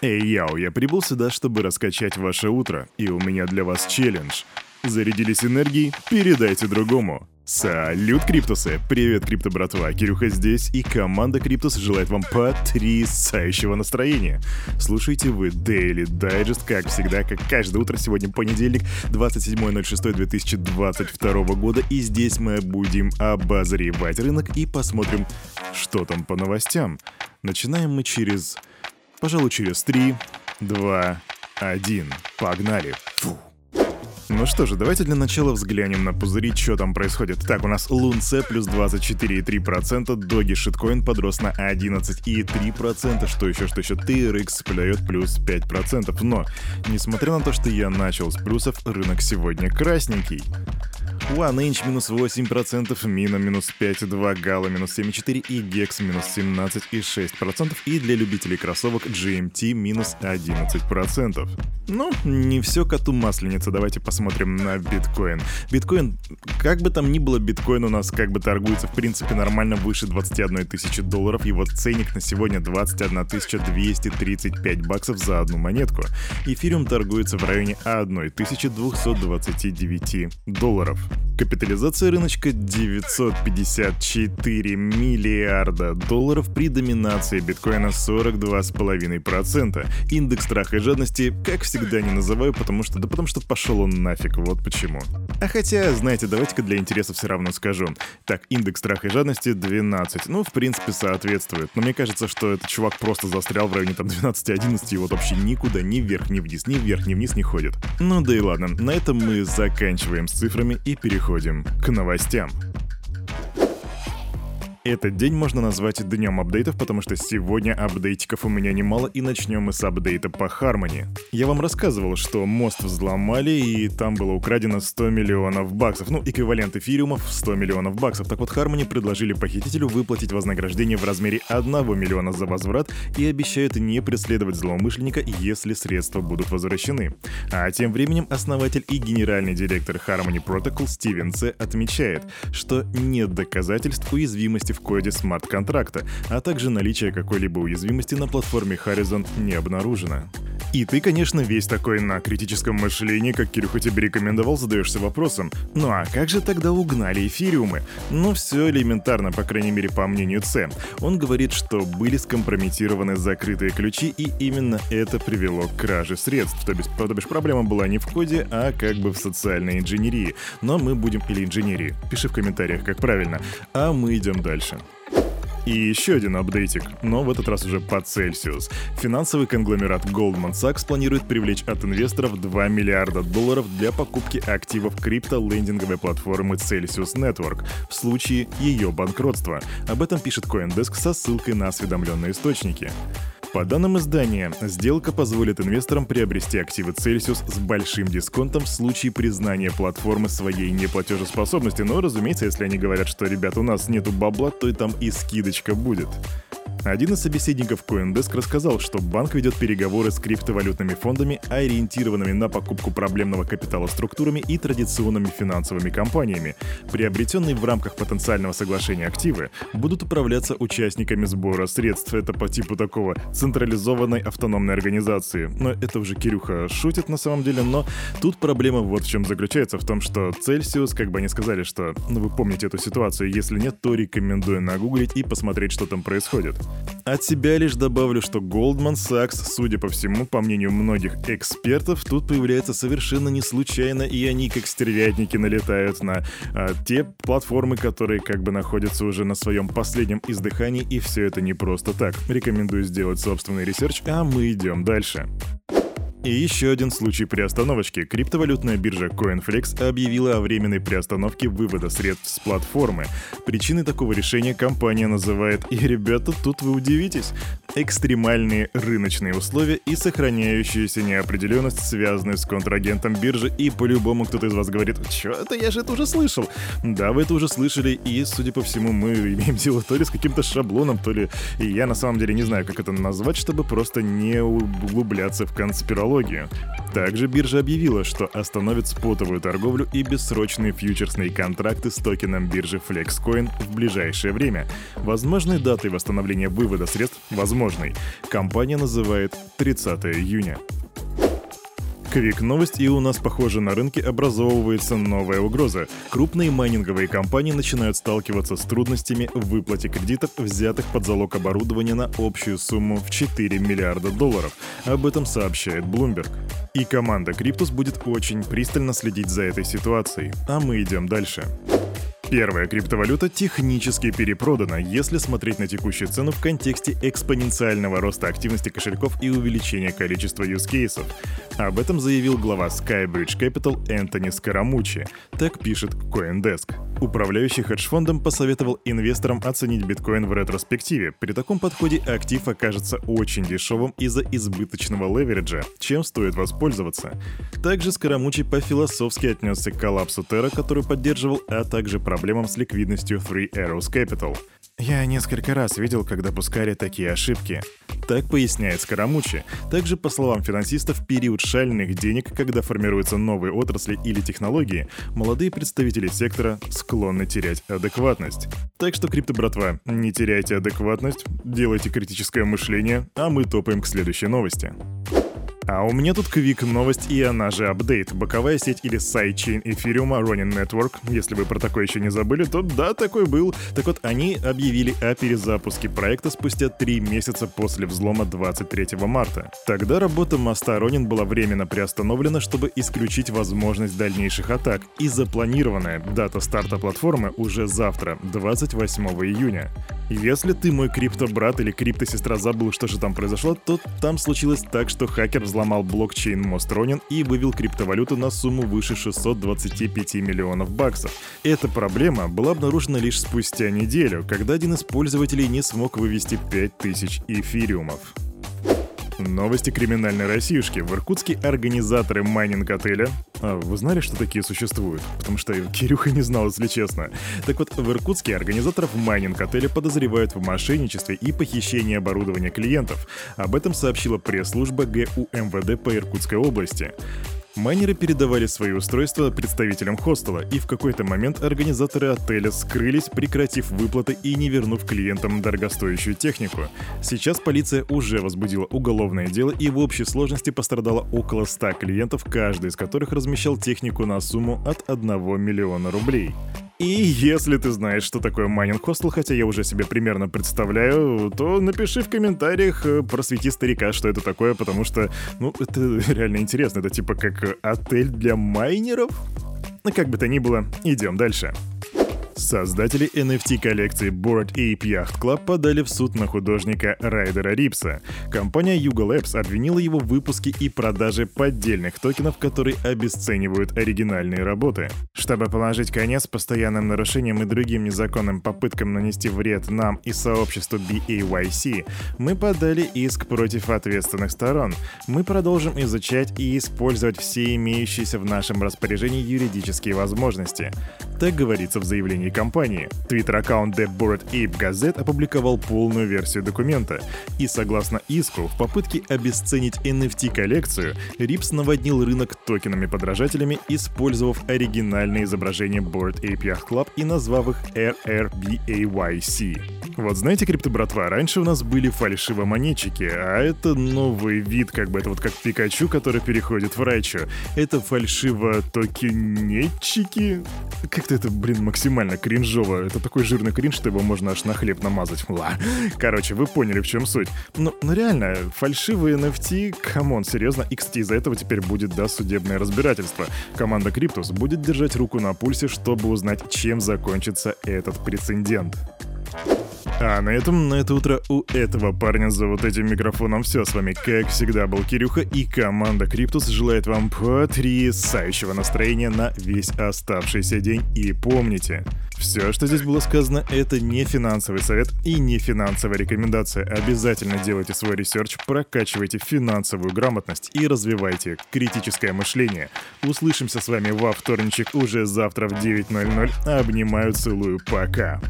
Эй, яу, я прибыл сюда, чтобы раскачать ваше утро, и у меня для вас челлендж. Зарядились энергией? Передайте другому. Салют, Криптусы! Привет, Крипто братва! Кирюха здесь, и команда Криптус желает вам потрясающего настроения. Слушайте вы Daily Digest, как всегда, как каждое утро, сегодня понедельник, 27.06.2022 года, и здесь мы будем обозревать рынок и посмотрим, что там по новостям. Начинаем мы через Пожалуй, через 3, 2, 1. Погнали. Фу. Ну что же, давайте для начала взглянем на пузыри, что там происходит. Так, у нас Лунце плюс 24,3%, Доги Шиткоин подрос на 11,3%, что еще, что еще, TRX плюет плюс 5%. Но, несмотря на то, что я начал с плюсов, рынок сегодня красненький. OneInch минус 8%, Мина минус 5,2%, Gala минус 7,4% и Gex минус 17,6%. И для любителей кроссовок GMT минус 11%. Ну, не все коту масленица, давайте посмотрим на биткоин. Биткоин, как бы там ни было, биткоин у нас как бы торгуется в принципе нормально выше 21 тысячи долларов. Его ценник на сегодня 21 235 баксов за одну монетку. Эфириум торгуется в районе 1229 долларов. Капитализация рыночка 954 миллиарда долларов при доминации биткоина 42,5%. Индекс страха и жадности, как всегда, не называю, потому что, да потому что пошел он нафиг, вот почему. А хотя, знаете, давайте-ка для интереса все равно скажу. Так, индекс страха и жадности 12. Ну, в принципе, соответствует. Но мне кажется, что этот чувак просто застрял в районе там 12-11 и вот вообще никуда, ни вверх, ни вниз, ни вверх, ни вниз не ходит. Ну да и ладно, на этом мы заканчиваем с цифрами и переходим к новостям. Этот день можно назвать днем апдейтов, потому что сегодня апдейтиков у меня немало, и начнем мы с апдейта по Хармони. Я вам рассказывал, что мост взломали, и там было украдено 100 миллионов баксов, ну, эквивалент эфириумов 100 миллионов баксов. Так вот, Хармони предложили похитителю выплатить вознаграждение в размере 1 миллиона за возврат и обещают не преследовать злоумышленника, если средства будут возвращены. А тем временем основатель и генеральный директор Harmony Protocol Стивен Ц. отмечает, что нет доказательств уязвимости в коде смарт-контракта, а также наличие какой-либо уязвимости на платформе Horizon не обнаружено. И ты, конечно, весь такой на критическом мышлении, как Кирюха тебе рекомендовал, задаешься вопросом, ну а как же тогда угнали эфириумы? Ну все элементарно, по крайней мере по мнению С. Он говорит, что были скомпрометированы закрытые ключи, и именно это привело к краже средств. То бишь, то бишь проблема была не в коде, а как бы в социальной инженерии. Но мы будем... Или инженерии. Пиши в комментариях, как правильно. А мы идем дальше. И еще один апдейтик, но в этот раз уже по Celsius. Финансовый конгломерат Goldman Sachs планирует привлечь от инвесторов 2 миллиарда долларов для покупки активов крипто-лендинговой платформы Celsius Network в случае ее банкротства. Об этом пишет CoinDesk со ссылкой на осведомленные источники. По данным издания, сделка позволит инвесторам приобрести активы Celsius с большим дисконтом в случае признания платформы своей неплатежеспособности. Но, разумеется, если они говорят, что, ребят, у нас нету бабла, то и там и скидочка будет. Один из собеседников CoinDesk рассказал, что банк ведет переговоры с криптовалютными фондами, ориентированными на покупку проблемного капитала структурами и традиционными финансовыми компаниями. Приобретенные в рамках потенциального соглашения активы будут управляться участниками сбора средств. Это по типу такого централизованной автономной организации. Но это уже Кирюха шутит на самом деле, но тут проблема вот в чем заключается, в том, что Celsius, как бы они сказали, что, ну вы помните эту ситуацию, если нет, то рекомендую нагуглить и посмотреть, что там происходит. От себя лишь добавлю, что Goldman Sachs, судя по всему, по мнению многих экспертов, тут появляется совершенно не случайно, и они как стервятники налетают на а, те платформы, которые как бы находятся уже на своем последнем издыхании, и все это не просто так. Рекомендую сделать собственный research, а мы идем дальше. И еще один случай приостановочки. Криптовалютная биржа CoinFlex объявила о временной приостановке вывода средств с платформы. Причиной такого решения компания называет, и ребята, тут вы удивитесь, экстремальные рыночные условия и сохраняющаяся неопределенность, связанные с контрагентом биржи. И по-любому кто-то из вас говорит, что это я же это уже слышал. Да, вы это уже слышали, и, судя по всему, мы имеем дело то ли с каким-то шаблоном, то ли... И я на самом деле не знаю, как это назвать, чтобы просто не углубляться в конспирологию. Также биржа объявила, что остановит спотовую торговлю и бессрочные фьючерсные контракты с токеном биржи FlexCoin в ближайшее время. Возможной датой восстановления вывода средств, возможно, невозможной. Компания называет 30 июня. Квик новость, и у нас, похоже, на рынке образовывается новая угроза. Крупные майнинговые компании начинают сталкиваться с трудностями в выплате кредитов, взятых под залог оборудования на общую сумму в 4 миллиарда долларов. Об этом сообщает Bloomberg. И команда Криптус будет очень пристально следить за этой ситуацией. А мы идем дальше. Первая криптовалюта технически перепродана, если смотреть на текущую цену в контексте экспоненциального роста активности кошельков и увеличения количества юзкейсов. Об этом заявил глава Skybridge Capital Энтони Скоромучи. Так пишет CoinDesk. Управляющий хедж-фондом посоветовал инвесторам оценить биткоин в ретроспективе. При таком подходе актив окажется очень дешевым из-за избыточного левериджа, чем стоит воспользоваться. Также Скоромучи по-философски отнесся к коллапсу Terra, который поддерживал, а также проблемам с ликвидностью Three Arrows Capital. Я несколько раз видел, когда пускали такие ошибки. Так поясняет Скарамуччи. Также, по словам финансистов, период шальных денег, когда формируются новые отрасли или технологии, молодые представители сектора склонны терять адекватность. Так что, крипто-братва, не теряйте адекватность, делайте критическое мышление, а мы топаем к следующей новости. А у меня тут квик новость и она же апдейт. Боковая сеть или сайдчейн эфириума Ronin Network. Если вы про такое еще не забыли, то да, такой был. Так вот, они объявили о перезапуске проекта спустя три месяца после взлома 23 марта. Тогда работа моста Ronin была временно приостановлена, чтобы исключить возможность дальнейших атак. И запланированная дата старта платформы уже завтра, 28 июня. Если ты мой крипто-брат или крипто-сестра забыл, что же там произошло, то там случилось так, что хакер взломал блокчейн Мостронин и вывел криптовалюту на сумму выше 625 миллионов баксов. Эта проблема была обнаружена лишь спустя неделю, когда один из пользователей не смог вывести 5000 эфириумов. Новости криминальной Россиюшки. В Иркутске организаторы майнинг-отеля... А вы знали, что такие существуют? Потому что Кирюха не знал, если честно. Так вот, в Иркутске организаторов майнинг-отеля подозревают в мошенничестве и похищении оборудования клиентов. Об этом сообщила пресс-служба ГУ МВД по Иркутской области. Майнеры передавали свои устройства представителям хостела, и в какой-то момент организаторы отеля скрылись, прекратив выплаты и не вернув клиентам дорогостоящую технику. Сейчас полиция уже возбудила уголовное дело, и в общей сложности пострадало около 100 клиентов, каждый из которых размещал технику на сумму от 1 миллиона рублей. И если ты знаешь, что такое майнинг хостел, хотя я уже себе примерно представляю, то напиши в комментариях, э, просвети старика, что это такое, потому что, ну, это реально интересно. Это типа как отель для майнеров? Ну, как бы то ни было, идем дальше. Создатели NFT-коллекции Bored Ape Yacht Club подали в суд на художника Райдера Рипса. Компания Yuga Labs обвинила его в выпуске и продаже поддельных токенов, которые обесценивают оригинальные работы. Чтобы положить конец постоянным нарушениям и другим незаконным попыткам нанести вред нам и сообществу BAYC, мы подали иск против ответственных сторон. Мы продолжим изучать и использовать все имеющиеся в нашем распоряжении юридические возможности. Так говорится в заявлении компании компании. Твиттер-аккаунт The Bored Ape Gazette опубликовал полную версию документа. И согласно иску, в попытке обесценить NFT-коллекцию, Рипс наводнил рынок токенами-подражателями, использовав оригинальное изображение Bored Ape Yacht Club и назвав их RRBAYC. Вот знаете, крипто-братва, раньше у нас были фальшивомонетчики, а это новый вид, как бы это вот как Пикачу, который переходит в Райчу. Это фальшиво-токенетчики? Как-то это, блин, максимально кринжово. Это такой жирный кринж, что его можно аж на хлеб намазать. Ла. Короче, вы поняли, в чем суть. Ну, ну реально, фальшивые NFT, come on, серьезно. Кстати, из-за этого теперь будет, да, судебное разбирательство. Команда Криптус будет держать руку на пульсе, чтобы узнать, чем закончится этот прецедент. А на этом, на это утро у этого парня за вот этим микрофоном все. С вами, как всегда, был Кирюха и команда Криптус желает вам потрясающего настроения на весь оставшийся день. И помните, все, что здесь было сказано, это не финансовый совет и не финансовая рекомендация. Обязательно делайте свой research, прокачивайте финансовую грамотность и развивайте критическое мышление. Услышимся с вами во вторничек уже завтра в 9.00. Обнимаю, целую, пока.